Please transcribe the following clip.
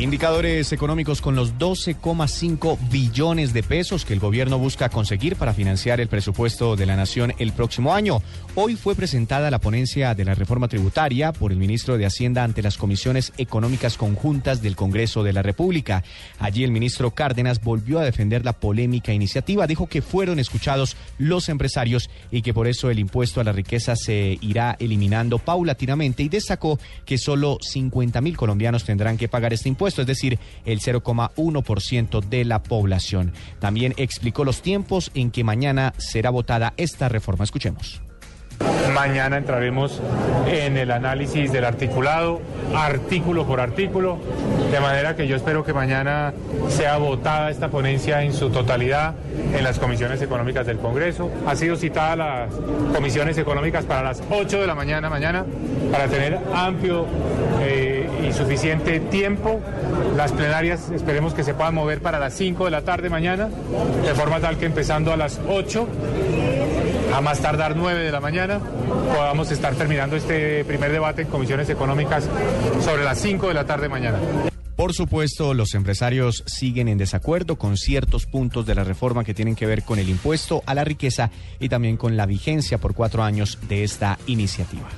Indicadores económicos con los 12,5 billones de pesos que el gobierno busca conseguir para financiar el presupuesto de la nación el próximo año. Hoy fue presentada la ponencia de la reforma tributaria por el ministro de Hacienda ante las comisiones económicas conjuntas del Congreso de la República. Allí el ministro Cárdenas volvió a defender la polémica iniciativa, dijo que fueron escuchados los empresarios y que por eso el impuesto a la riqueza se irá eliminando paulatinamente y destacó que solo 50 mil colombianos tendrán que pagar este impuesto es decir, el 0,1% de la población. También explicó los tiempos en que mañana será votada esta reforma. Escuchemos. Mañana entraremos en el análisis del articulado, artículo por artículo, de manera que yo espero que mañana sea votada esta ponencia en su totalidad en las comisiones económicas del Congreso. Ha sido citada las comisiones económicas para las 8 de la mañana mañana para tener amplio eh, y suficiente tiempo. Las plenarias esperemos que se puedan mover para las 5 de la tarde mañana, de forma tal que empezando a las 8 a más tardar 9 de la mañana podamos estar terminando este primer debate en comisiones económicas sobre las 5 de la tarde mañana. Por supuesto, los empresarios siguen en desacuerdo con ciertos puntos de la reforma que tienen que ver con el impuesto a la riqueza y también con la vigencia por cuatro años de esta iniciativa.